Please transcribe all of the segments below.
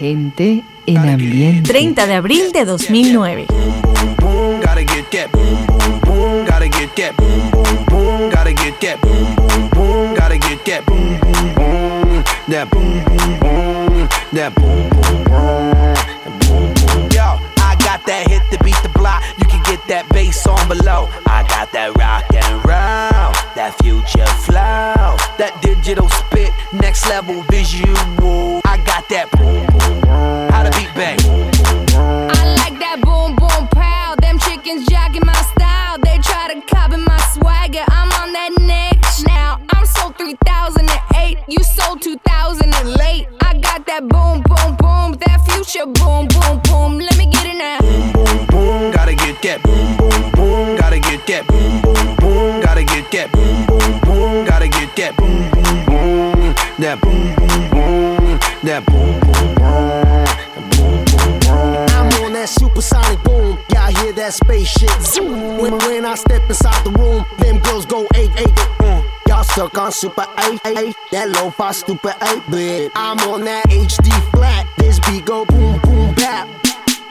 Gente en ambiente. 30 de abril de 2009. Gotta get that hit to beat the block. You can get that bass on below. Got that rock and roll. That future flow. That digital spit. Next level visual. I got that boom boom boom. How to beat bang. That boom boom boom. Boom boom boom. I'm on that supersonic boom. Y'all hear that spaceship zoom. When, when I step inside the room, them girls go eight eight. Mm. Y'all stuck on super eight eight. That lo-fi stupid eight bit. I'm on that HD flat. This beat go boom boom bap.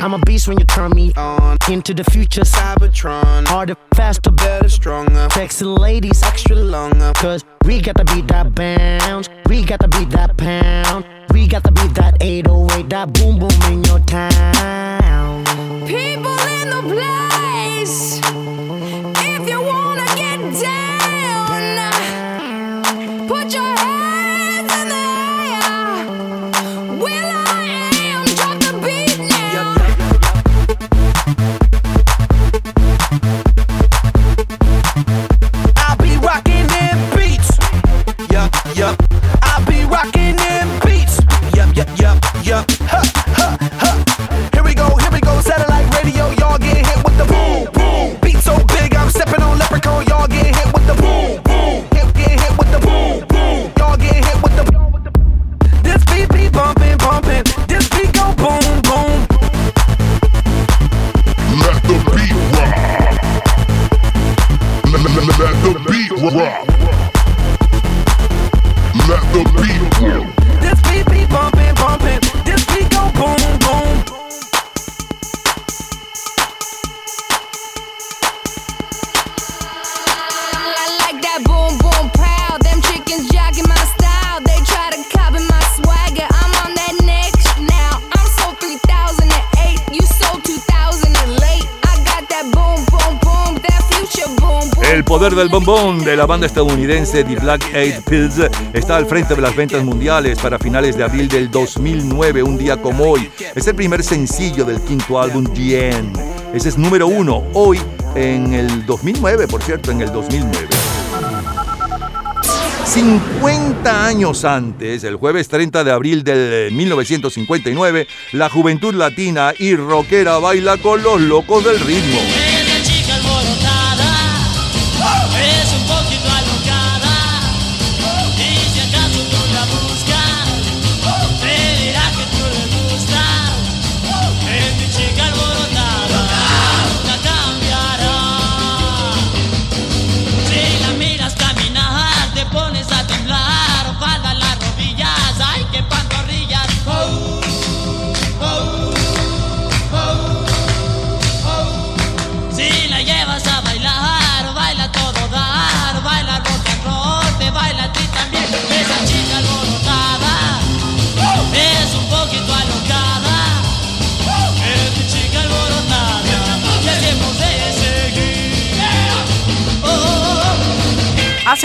I'm a beast when you turn me on into the future. Cybertron. Harder, faster, Better, stronger. sexy ladies, Extra longer. Cause we got to beat that bounce, we got to beat that pound, we got to beat that 808, that boom boom in your town. People in the place. If you wanna la banda estadounidense The Black Eyed Pills está al frente de las ventas mundiales para finales de abril del 2009, un día como hoy. Es el primer sencillo del quinto álbum The. Ese es número uno hoy en el 2009, por cierto, en el 2009. 50 años antes, el jueves 30 de abril del 1959, la juventud latina y rockera baila con los locos del ritmo.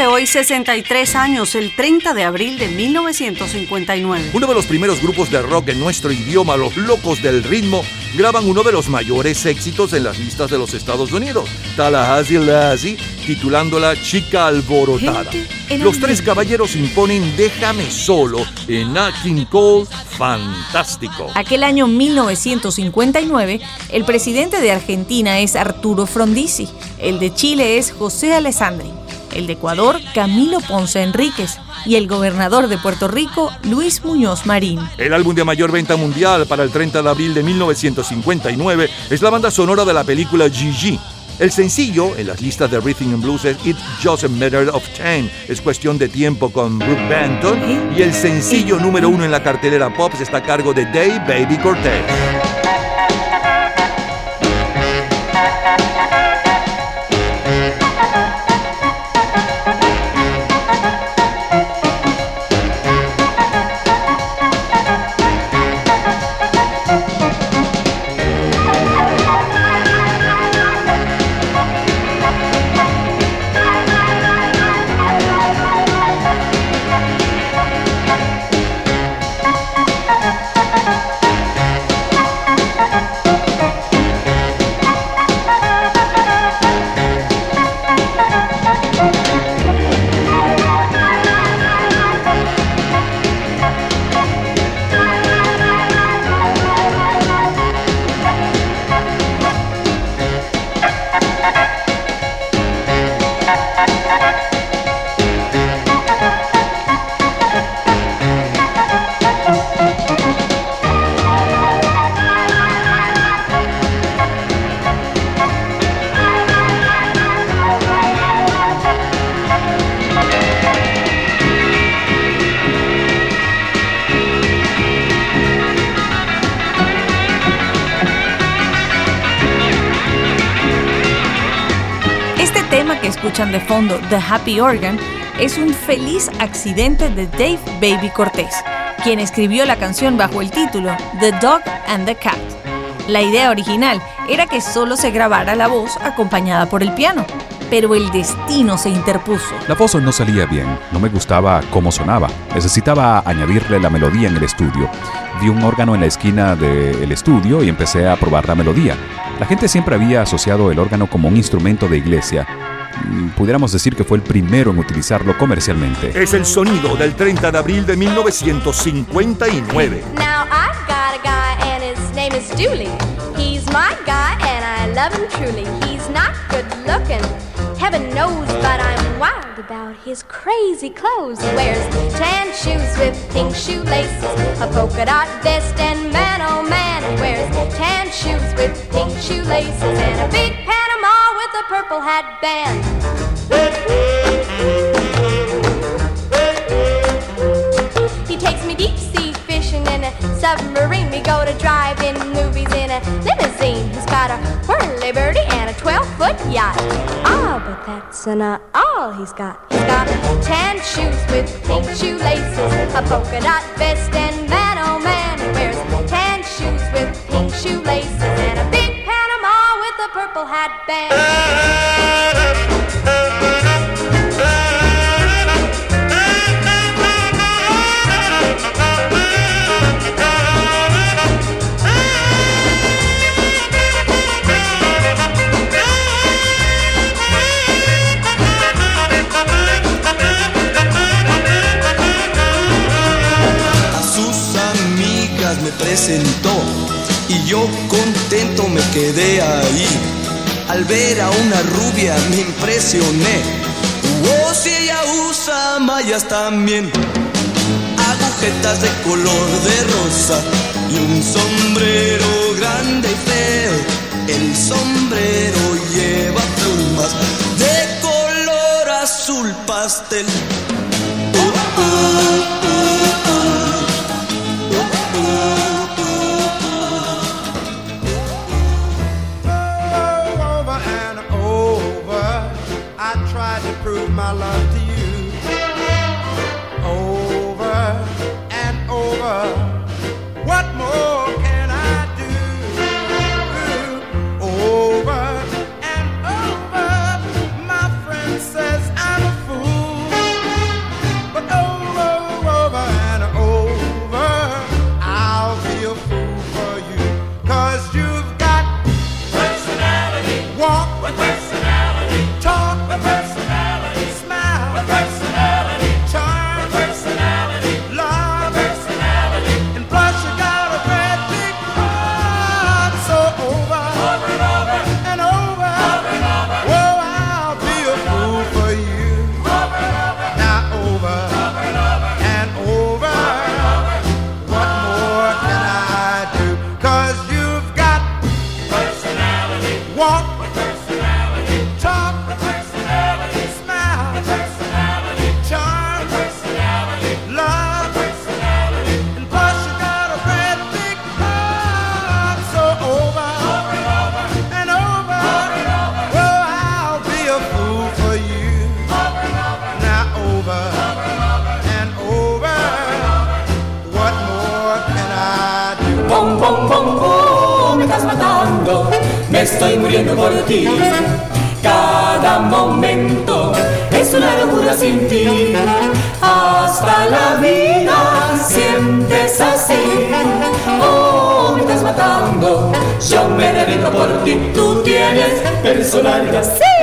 Hace hoy 63 años, el 30 de abril de 1959. Uno de los primeros grupos de rock en nuestro idioma, Los Locos del Ritmo, graban uno de los mayores éxitos en las listas de los Estados Unidos, Tallahassee Lassie, titulándola Chica Alborotada. Los tres caballeros imponen Déjame solo en Nat King Cole, fantástico. Aquel año 1959, el presidente de Argentina es Arturo Frondizi, el de Chile es José Alessandri, el de Ecuador Camilo Ponce Enríquez y el gobernador de Puerto Rico Luis Muñoz Marín. El álbum de mayor venta mundial para el 30 de abril de 1959 es la banda sonora de la película Gigi. El sencillo en las listas de Rhythm and Blues es It's Just a Matter of Time, es cuestión de tiempo con Brooke Banton, y el sencillo número uno en la cartelera pop está a cargo de Dave Baby Cortez. The Happy Organ, es un feliz accidente de Dave Baby Cortés, quien escribió la canción bajo el título The Dog and the Cat. La idea original era que solo se grabara la voz acompañada por el piano, pero el destino se interpuso. La voz no salía bien, no me gustaba cómo sonaba. Necesitaba añadirle la melodía en el estudio. Vi un órgano en la esquina del estudio y empecé a probar la melodía. La gente siempre había asociado el órgano como un instrumento de iglesia. Mm, Pudiéramos decir que fue el primero en utilizarlo comercialmente. Es el sonido del 30 de abril de 1959. Now I've got a guy and his name is Dooley. He's my guy and I love him truly. He's not good looking, heaven knows, but I'm wild about his crazy clothes. He wears tan shoes with pink shoelaces, a polka dot vest, and man oh man, he wears tan shoes with pink shoelaces and a big Panama a purple hat band. He takes me deep sea fishing in a submarine. We go to drive-in movies in a limousine. He's got a whirly birdie and a 12-foot yacht. Ah, but that's not all he's got. He's got tan shoes with pink shoelaces, a polka dot vest, and man oh man, he wears tan shoes with pink shoelaces hat band. me presentó y yo contento me quedé ahí. Al ver a una rubia me impresioné. Oh, si ella usa mallas también, agujetas de color de rosa y un sombrero grande y feo. El sombrero lleva plumas de color azul pastel. over prove my love to you.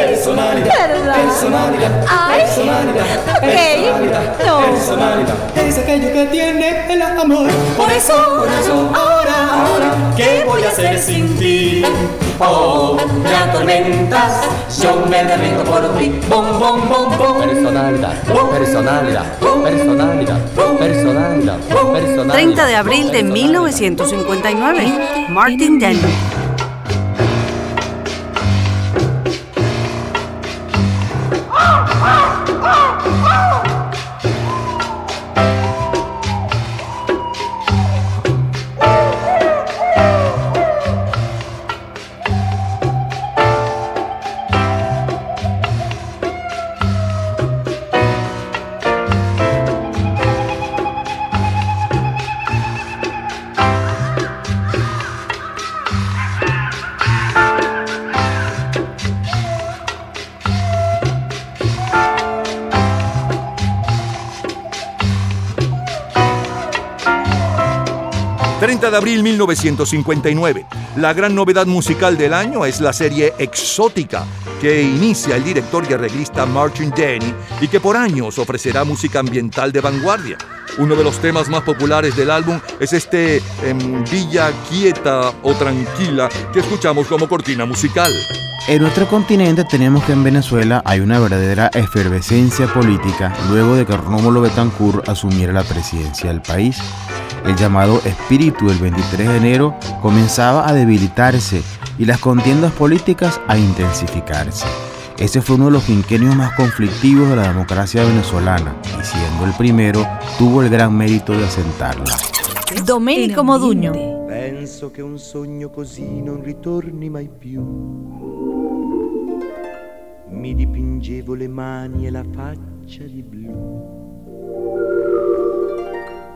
Personalidad, personalidad, ¿verdad? personalidad, Ay, personalidad, personalidad, no. personalidad. Es aquello que tiene el amor. Por eso, por eso, ahora, ahora, ¿qué voy a hacer sin ti? Oh, me atormentas, yo me derrito por ti. Bom, bom, bom, bom. Personalidad, personalidad, personalidad, personalidad, personalidad. 30 de abril de 1959. Martin Denny. De abril 1959. La gran novedad musical del año es la serie Exótica, que inicia el director y arreglista Martin Denny y que por años ofrecerá música ambiental de vanguardia. Uno de los temas más populares del álbum es este em, Villa Quieta o Tranquila que escuchamos como cortina musical. En nuestro continente tenemos que en Venezuela hay una verdadera efervescencia política luego de que Rómulo Betancourt asumiera la presidencia del país. El llamado espíritu del 23 de enero comenzaba a debilitarse y las contiendas políticas a intensificarse. Ese fue uno de los quinquenios más conflictivos de la democracia venezolana y siendo el primero, tuvo el gran mérito de asentarla. Domenico Modugno. Penso che un sogno così non ritorni mai più. Mi dipingevo le mani e la faccia di blu.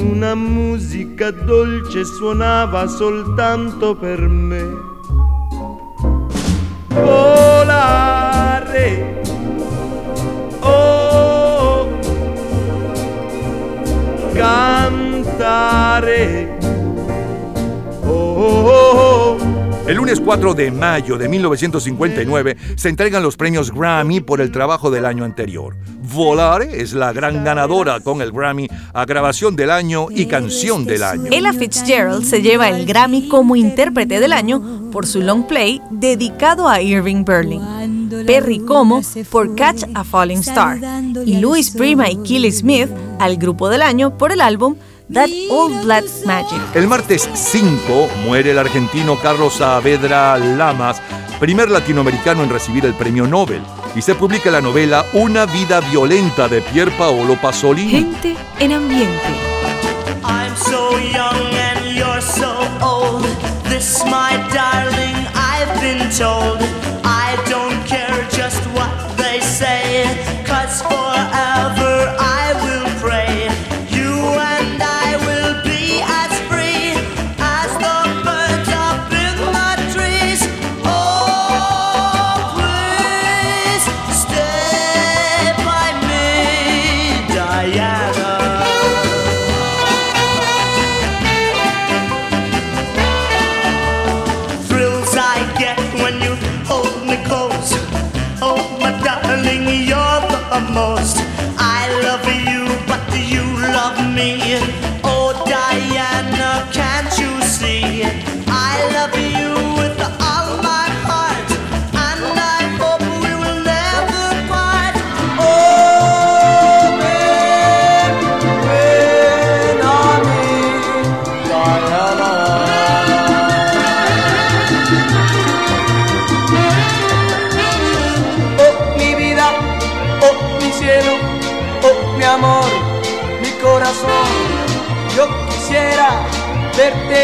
Una musica dolce suonava soltanto per me. Volare, oh, cantare. El lunes 4 de mayo de 1959 se entregan los premios Grammy por el trabajo del año anterior. Volare es la gran ganadora con el Grammy a grabación del año y canción del año. Ella Fitzgerald se lleva el Grammy como intérprete del año por su long play dedicado a Irving Berlin. Perry Como por Catch a Falling Star y Louis Prima y Kelly Smith al grupo del año por el álbum That Old Black Magic. El martes 5 muere el argentino Carlos Saavedra Lamas, primer latinoamericano en recibir el premio Nobel, y se publica la novela Una vida violenta de Pier Paolo Pasolini. Gente en ambiente. I'm so young and you're so old. This, my darling, I've been told. Me?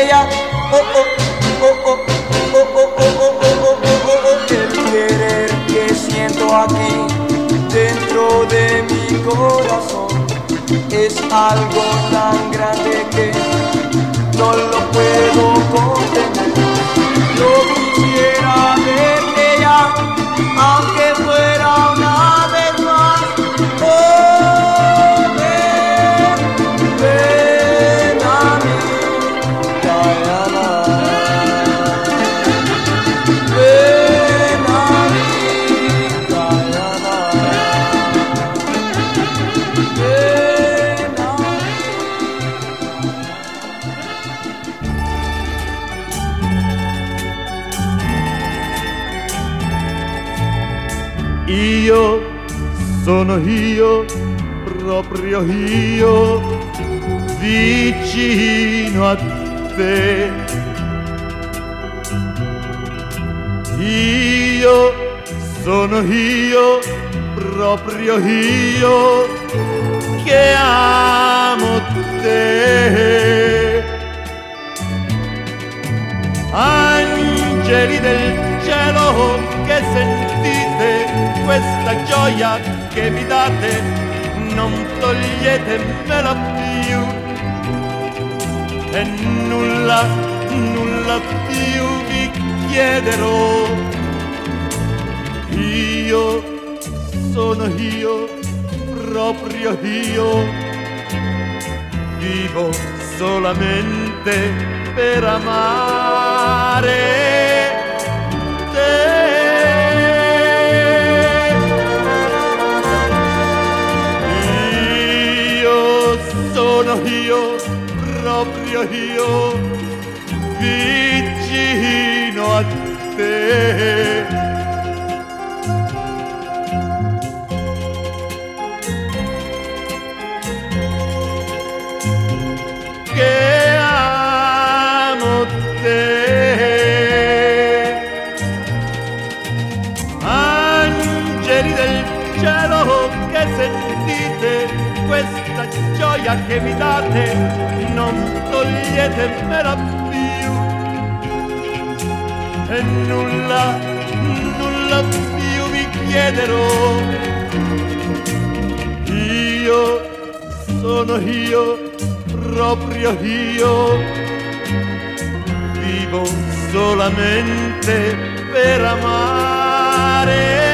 ella. Oh, oh, oh, oh, oh, oh, oh, oh, El querer que siento aquí dentro de mi corazón es algo tan grande que no lo puedo contener. Sono io, proprio io, vicino a te. Io sono io, proprio io, che amo te. Angeli del cielo che sentite questa gioia che mi date, non toglietemela più. E nulla, nulla più vi chiederò. Io sono io, proprio io, vivo solamente per amare proprio io, vicino a te. che te. Angeli del cielo che sentite questa gioia che mi date, toglietemela più. E nulla, nulla più vi chiederò. Io sono io, proprio io, vivo solamente per amare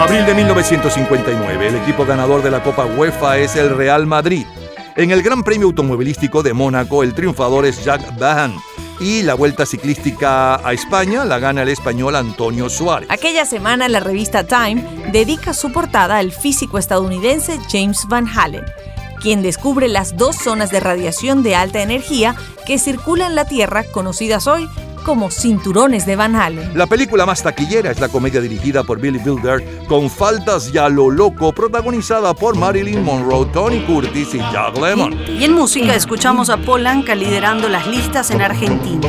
Abril de 1959, el equipo ganador de la Copa UEFA es el Real Madrid. En el Gran Premio Automovilístico de Mónaco, el triunfador es Jack Bahan. Y la vuelta ciclística a España la gana el español Antonio Suárez. Aquella semana la revista Time dedica su portada al físico estadounidense James Van Halen, quien descubre las dos zonas de radiación de alta energía que circulan la Tierra, conocidas hoy como cinturones de Van Halen. La película más taquillera es la comedia dirigida por Billy Wilder con Faltas ya lo loco, protagonizada por Marilyn Monroe, Tony Curtis y Jack Lemmon. Y en música escuchamos a Polanca liderando las listas en Argentina.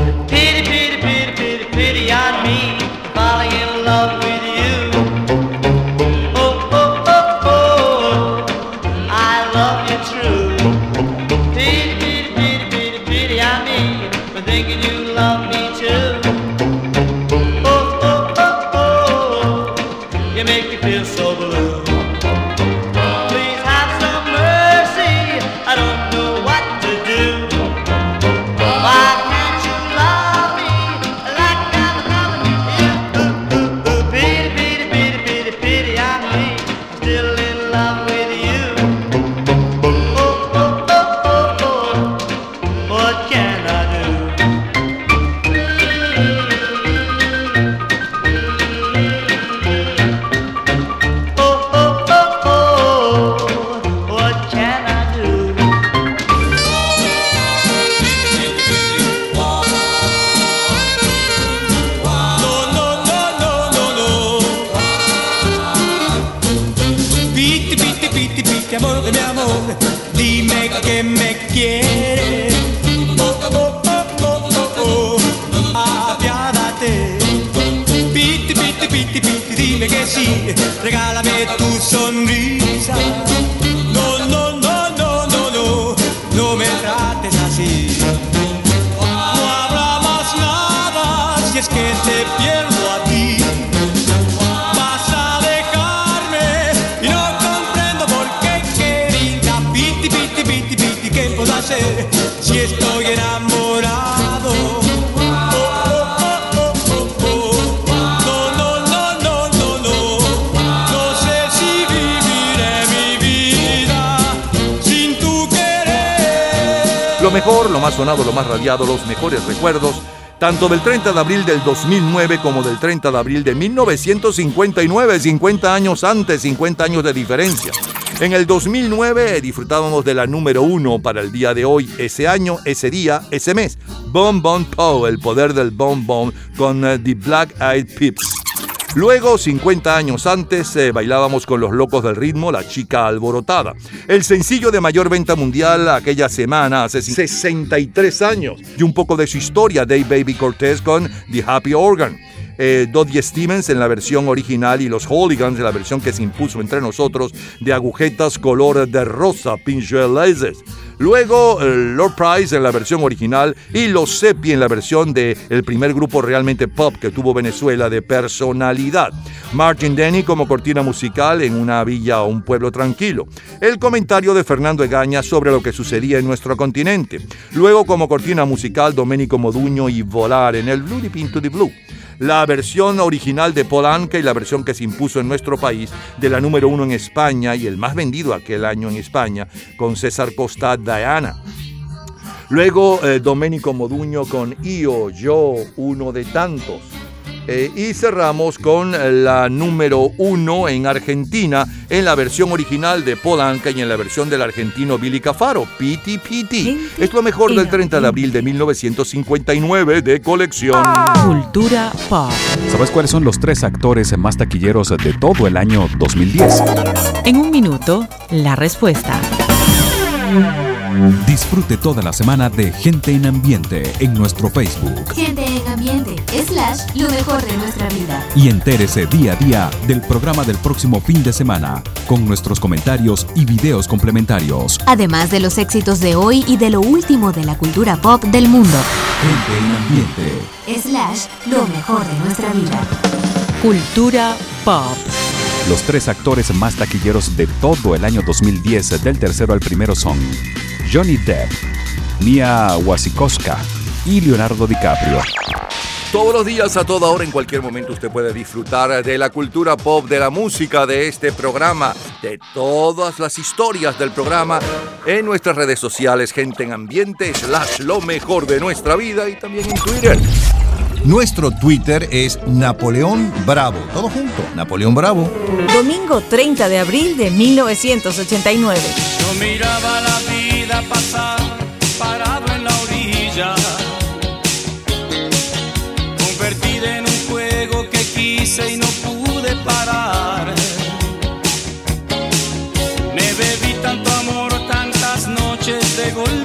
Mejor, lo más sonado, lo más radiado, los mejores recuerdos, tanto del 30 de abril del 2009 como del 30 de abril de 1959, 50 años antes, 50 años de diferencia. En el 2009 disfrutábamos de la número uno para el día de hoy, ese año, ese día, ese mes. Bon Bon Po, el poder del Bon Bon con eh, The Black Eyed Peas. Luego, 50 años antes, eh, bailábamos con los locos del ritmo, La chica alborotada. El sencillo de mayor venta mundial aquella semana, hace 63 años. Y un poco de su historia, Dave Baby Cortez con The Happy Organ. Eh, Dodie Stevens en la versión original y los Hooligans en la versión que se impuso entre nosotros de agujetas color de rosa, pinchuelas. Luego eh, Lord Price en la versión original y Los Sepi en la versión de el primer grupo realmente pop que tuvo Venezuela de personalidad. Martin Denny como cortina musical en una villa o un pueblo tranquilo. El comentario de Fernando Egaña sobre lo que sucedía en nuestro continente. Luego como cortina musical Domenico Moduño y Volar en el Blue Deep Into the Blue la versión original de Polanca y la versión que se impuso en nuestro país de la número uno en España y el más vendido aquel año en España con César Costa Diana. Luego eh, Domenico Moduño con Io, yo, uno de tantos. Eh, y cerramos con la número uno en Argentina en la versión original de Polanca y en la versión del argentino Billy Cafaro, Piti Piti. Es lo mejor del 30 de abril de 1959 de colección. Cultura pop. ¿Sabes cuáles son los tres actores más taquilleros de todo el año 2010? En un minuto, la respuesta. Disfrute toda la semana de Gente en Ambiente en nuestro Facebook. Gente en ambiente, slash, lo mejor de nuestra vida. Y entérese día a día del programa del próximo fin de semana, con nuestros comentarios y videos complementarios. Además de los éxitos de hoy y de lo último de la cultura pop del mundo. Gente en Ambiente. Slash, lo mejor de nuestra vida. Cultura pop. Los tres actores más taquilleros de todo el año 2010 del tercero al primero son Johnny Depp, Mia Wasikowska y Leonardo DiCaprio. Todos los días, a toda hora, en cualquier momento, usted puede disfrutar de la cultura pop, de la música, de este programa, de todas las historias del programa en nuestras redes sociales, gente en ambiente, slash lo mejor de nuestra vida y también en Twitter. Nuestro Twitter es Napoleón Bravo. Todo junto, Napoleón Bravo. Domingo 30 de abril de 1989. Yo miraba la vida pasar noches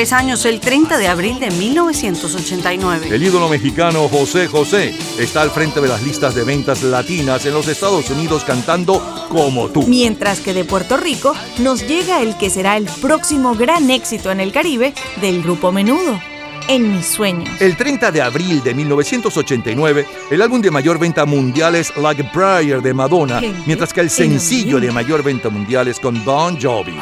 33 años, el 30 de abril de 1989. El ídolo mexicano José José está al frente de las listas de ventas latinas en los Estados Unidos cantando Como tú. Mientras que de Puerto Rico nos llega el que será el próximo gran éxito en el Caribe del grupo Menudo, En mis sueños. El 30 de abril de 1989, el álbum de mayor venta mundial es Like a Prayer de Madonna, mientras que el sencillo de mayor venta mundial es con Bon Jovi.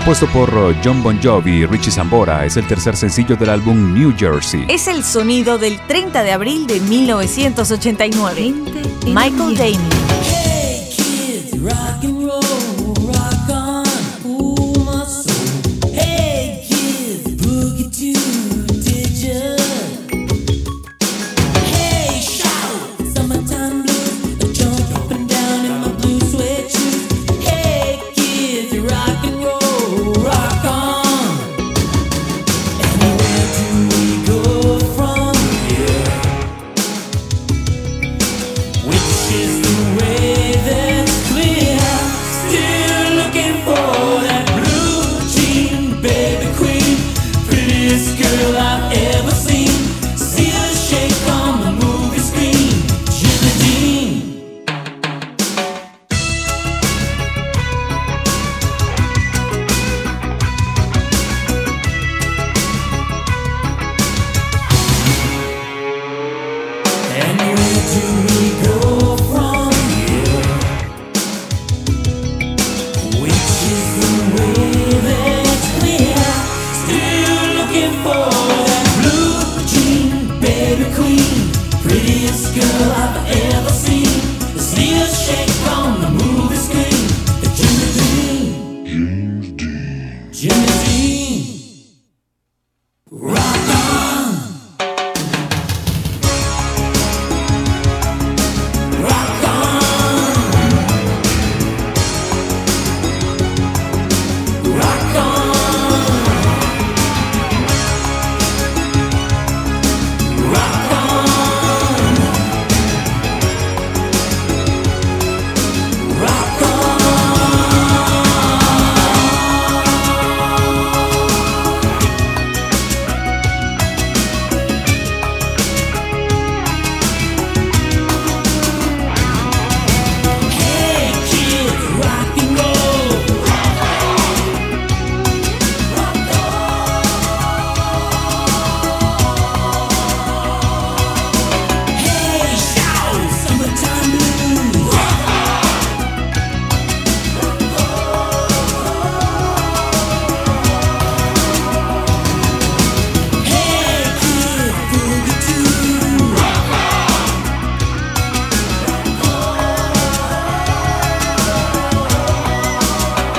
Compuesto por uh, John Bon Jovi y Richie Sambora, es el tercer sencillo del álbum New Jersey. Es el sonido del 30 de abril de 1989. Michael Damon.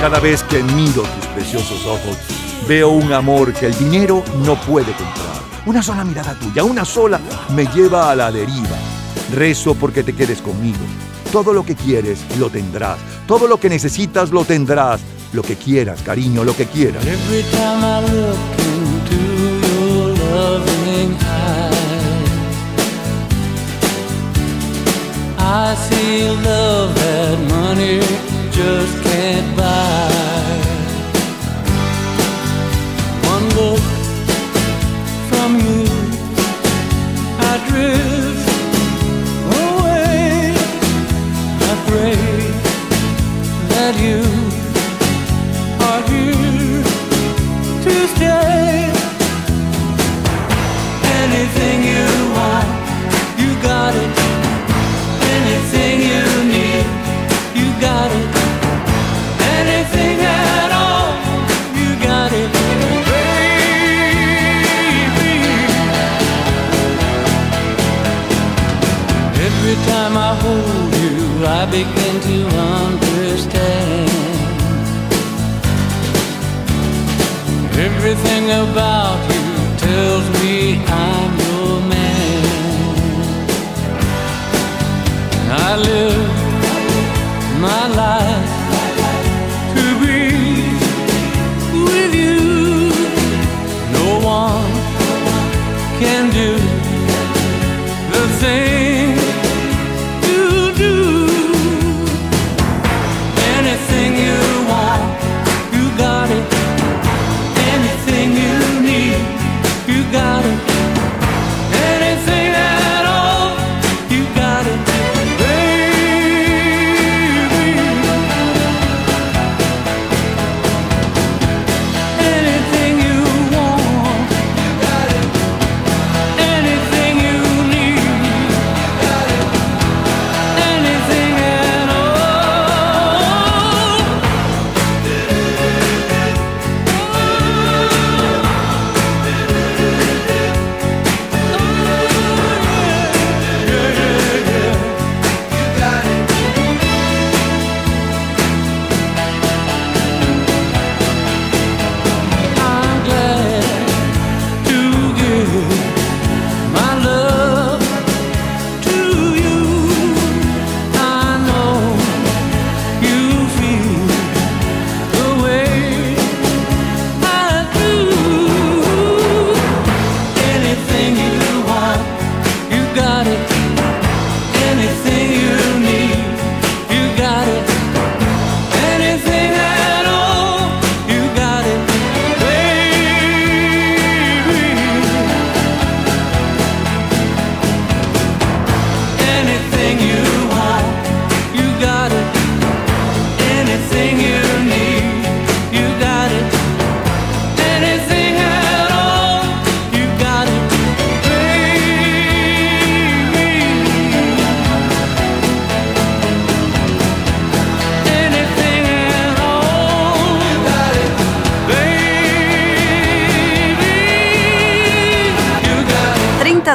Cada vez que miro tus preciosos ojos, veo un amor que el dinero no puede comprar. Una sola mirada tuya, una sola, me lleva a la deriva. Rezo porque te quedes conmigo. Todo lo que quieres, lo tendrás. Todo lo que necesitas, lo tendrás. Lo que quieras, cariño, lo que quieras. I see love money can't. One look from you, I drift away. I pray that you are here to stay. Anything you want, you got Everything about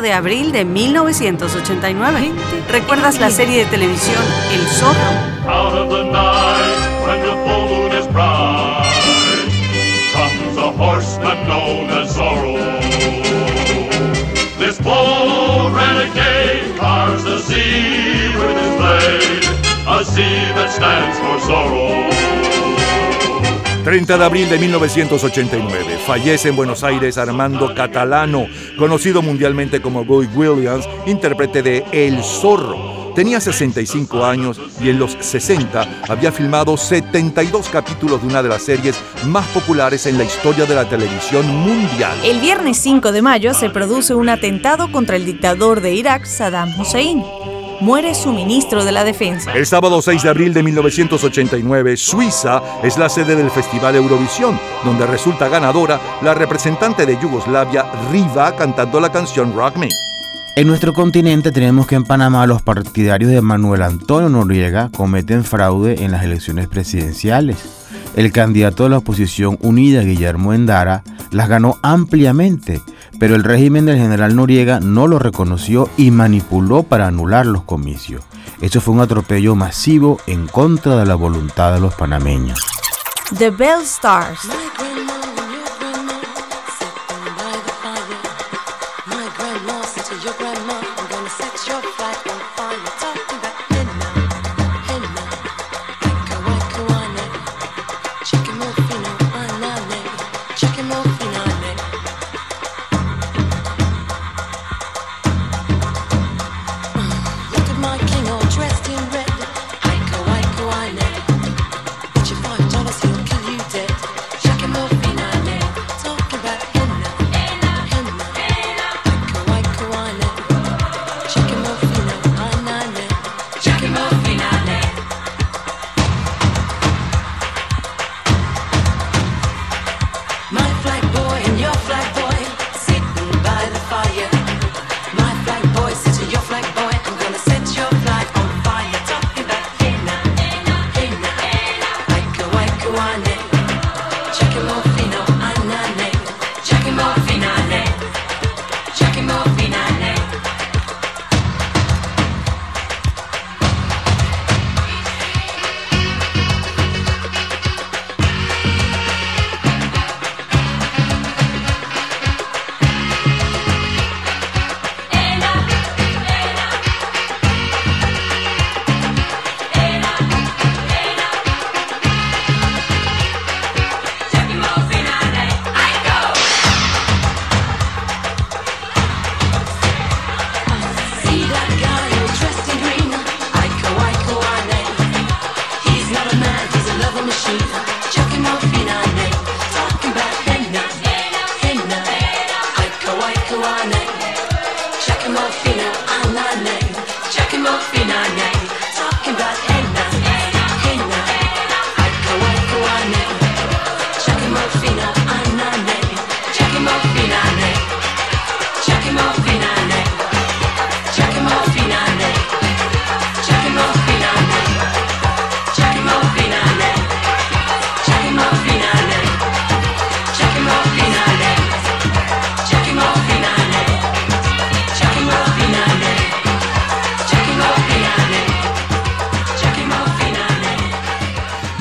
de abril de 1989. ¿Recuerdas la serie de televisión El Zorro? 30 de abril de 1989. Fallece en Buenos Aires Armando Catalano, conocido mundialmente como Guy Williams, intérprete de El Zorro. Tenía 65 años y en los 60 había filmado 72 capítulos de una de las series más populares en la historia de la televisión mundial. El viernes 5 de mayo se produce un atentado contra el dictador de Irak, Saddam Hussein. Muere su ministro de la Defensa. El sábado 6 de abril de 1989, Suiza es la sede del Festival Eurovisión, donde resulta ganadora la representante de Yugoslavia, Riva, cantando la canción Rock Me. En nuestro continente tenemos que en Panamá los partidarios de Manuel Antonio Noriega cometen fraude en las elecciones presidenciales. El candidato de la oposición unida, Guillermo Endara, las ganó ampliamente, pero el régimen del general Noriega no lo reconoció y manipuló para anular los comicios. Eso fue un atropello masivo en contra de la voluntad de los panameños. The Bell Stars. My grandma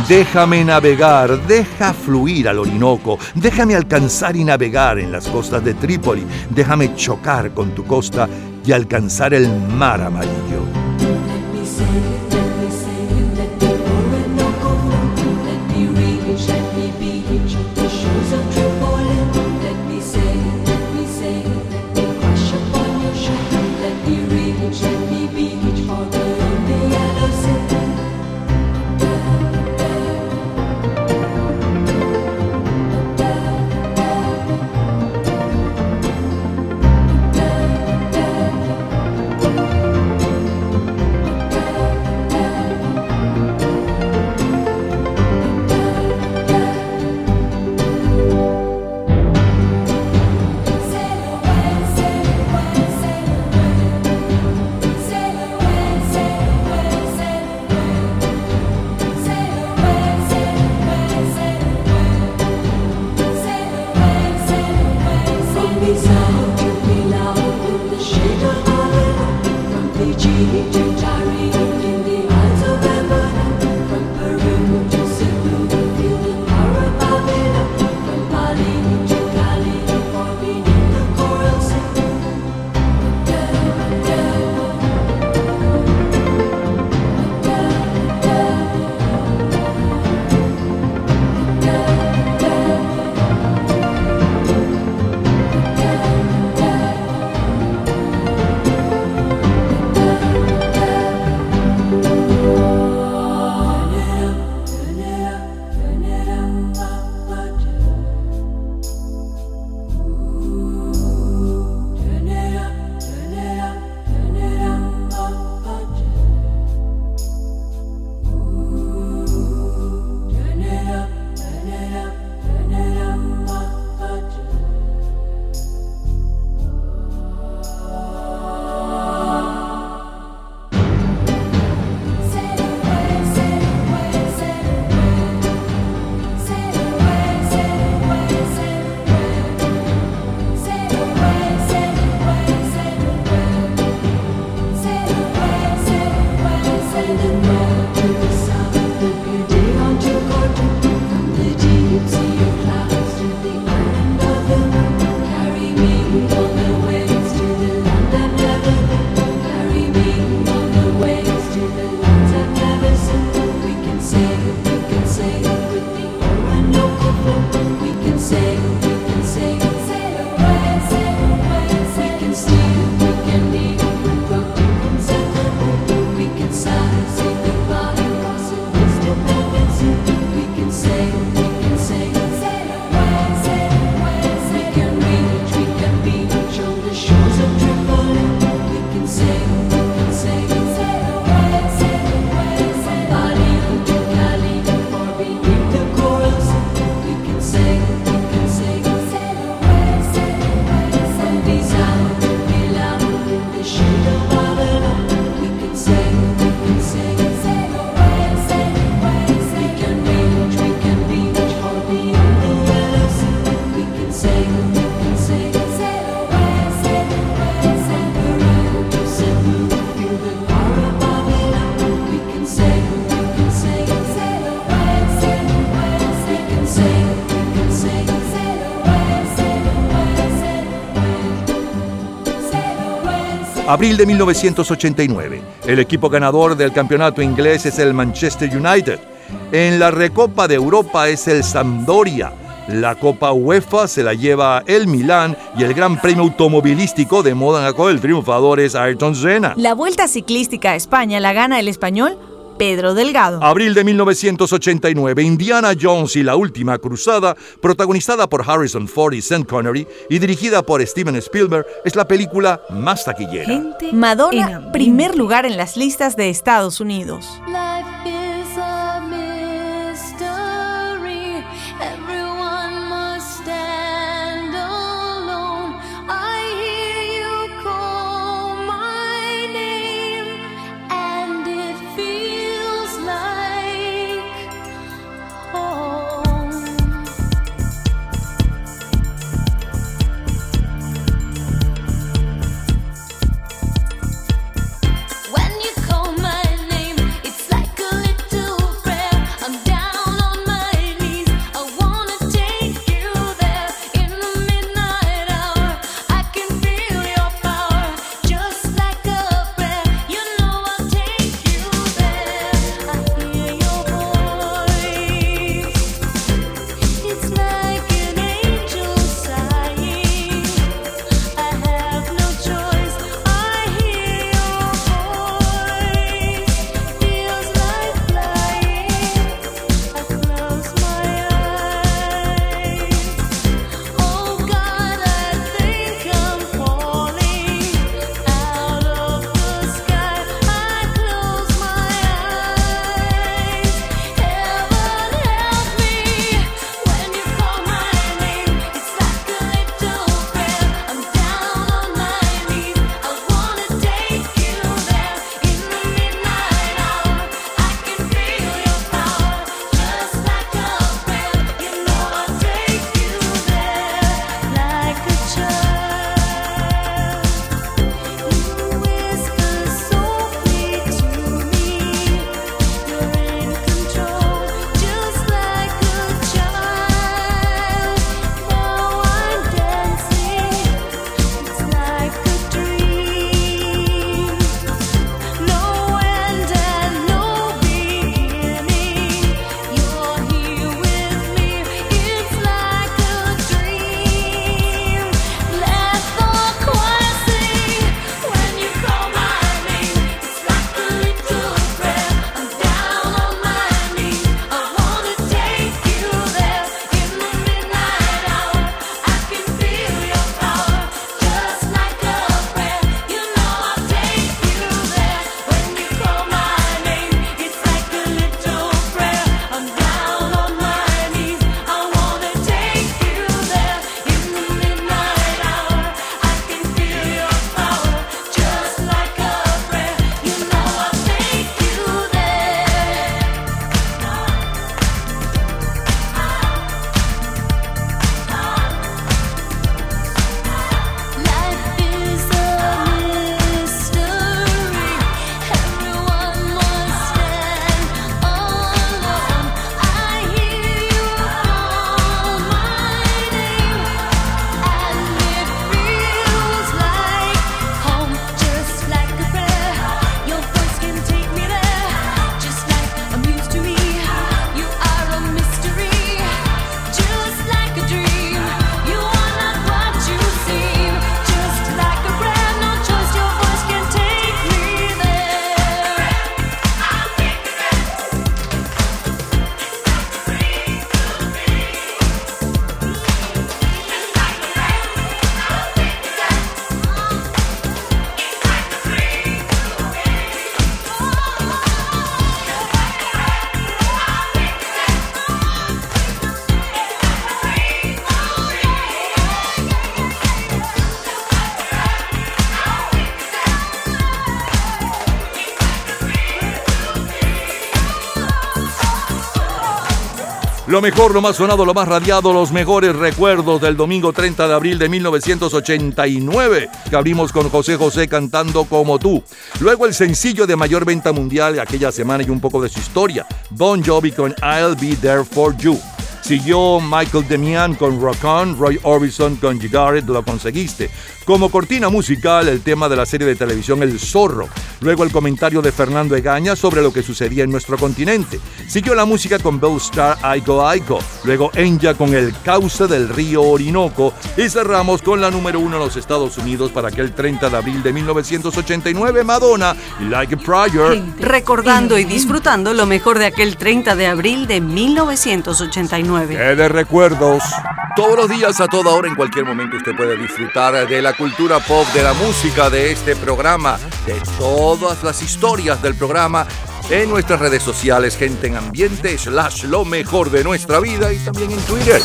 Déjame navegar, deja fluir al Orinoco, déjame alcanzar y navegar en las costas de Trípoli, déjame chocar con tu costa y alcanzar el mar amarillo. you. Abril de 1989. El equipo ganador del campeonato inglés es el Manchester United. En la Recopa de Europa es el Sampdoria. La Copa UEFA se la lleva el Milán y el Gran Premio Automovilístico de Mónaco, el triunfador es Ayrton Senna. La Vuelta Ciclística a España la gana el español Pedro Delgado. Abril de 1989, Indiana Jones y la última cruzada, protagonizada por Harrison Ford y Sean Connery y dirigida por Steven Spielberg, es la película más taquillera. Gente Madonna, primer lugar en las listas de Estados Unidos. Lo mejor, lo más sonado, lo más radiado, los mejores recuerdos del domingo 30 de abril de 1989, que abrimos con José José cantando como tú. Luego el sencillo de mayor venta mundial de aquella semana y un poco de su historia, Bon Jovi con I'll Be There For You. Siguió Michael Demian con Rock On, Roy Orbison con You Got It, Lo Conseguiste. Como cortina musical, el tema de la serie de televisión El Zorro. Luego el comentario de Fernando Egaña sobre lo que sucedía en nuestro continente. Siguió la música con Bell Star Aiko Aiko. Luego Enya con El Cauce del Río Orinoco. Y cerramos con la número uno en los Estados Unidos para aquel 30 de abril de 1989, Madonna Like Prayer. Recordando y disfrutando lo mejor de aquel 30 de abril de 1989. ¡Qué de recuerdos! Todos los días, a toda hora, en cualquier momento, usted puede disfrutar de la cultura pop, de la música, de este programa, de todas las historias del programa en nuestras redes sociales, gente en ambiente, slash lo mejor de nuestra vida y también en Twitter.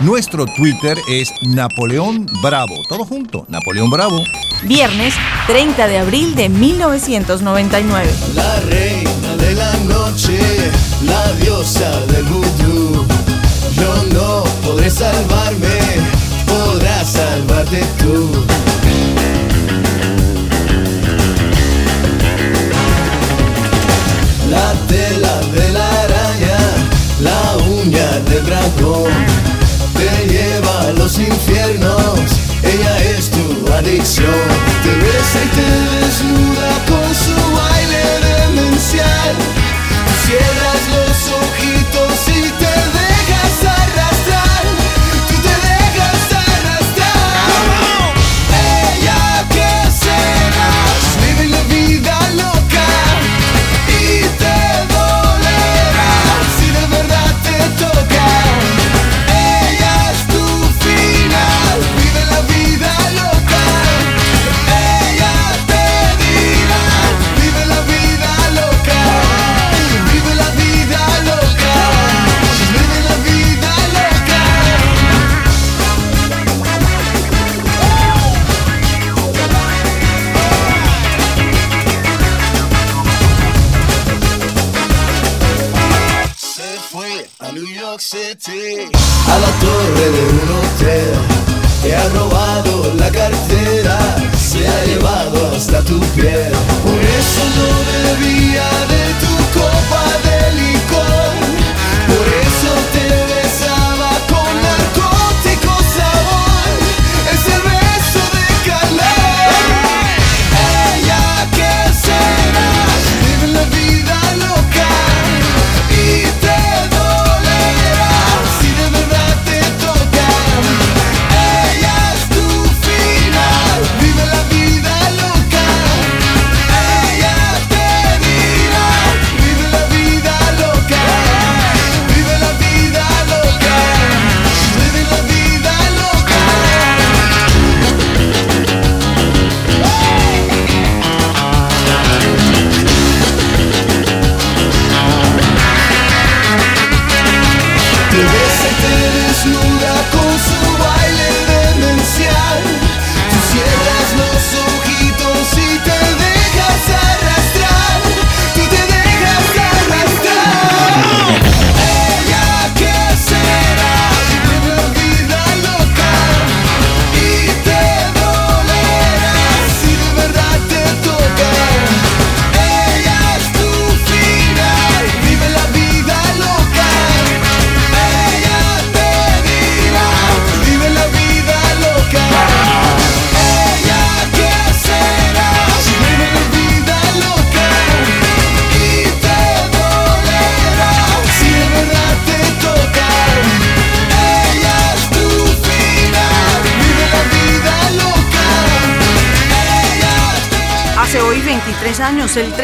Nuestro Twitter es Napoleón Bravo. Todo junto, Napoleón Bravo. Viernes 30 de abril de 1999. La reina de la noche, la diosa del vudú. Yo no podré salvarme, podrás salvarte tú. La tela de la araña, la uña del dragón, te lleva a los infiernos, ella es tu adicción. Te besa y te desnuda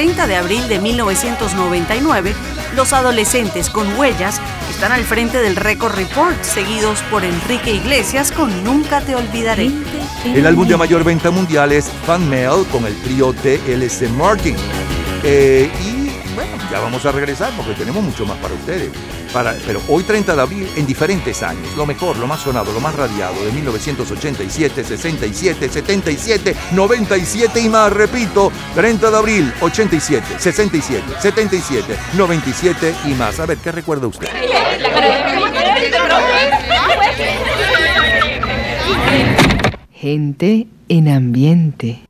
30 de abril de 1999, los adolescentes con huellas están al frente del Record Report, seguidos por Enrique Iglesias con Nunca te olvidaré. El álbum de mayor venta mundial es Fan Mail con el trío TLC Martin. Eh, y bueno, ya vamos a regresar porque tenemos mucho más para ustedes. Para, pero hoy 30 de abril en diferentes años. Lo mejor, lo más sonado, lo más radiado de 1987, 67, 77, 97 y más. Repito, 30 de abril, 87, 67, 77, 97 y más. A ver, ¿qué recuerda usted? Gente en ambiente.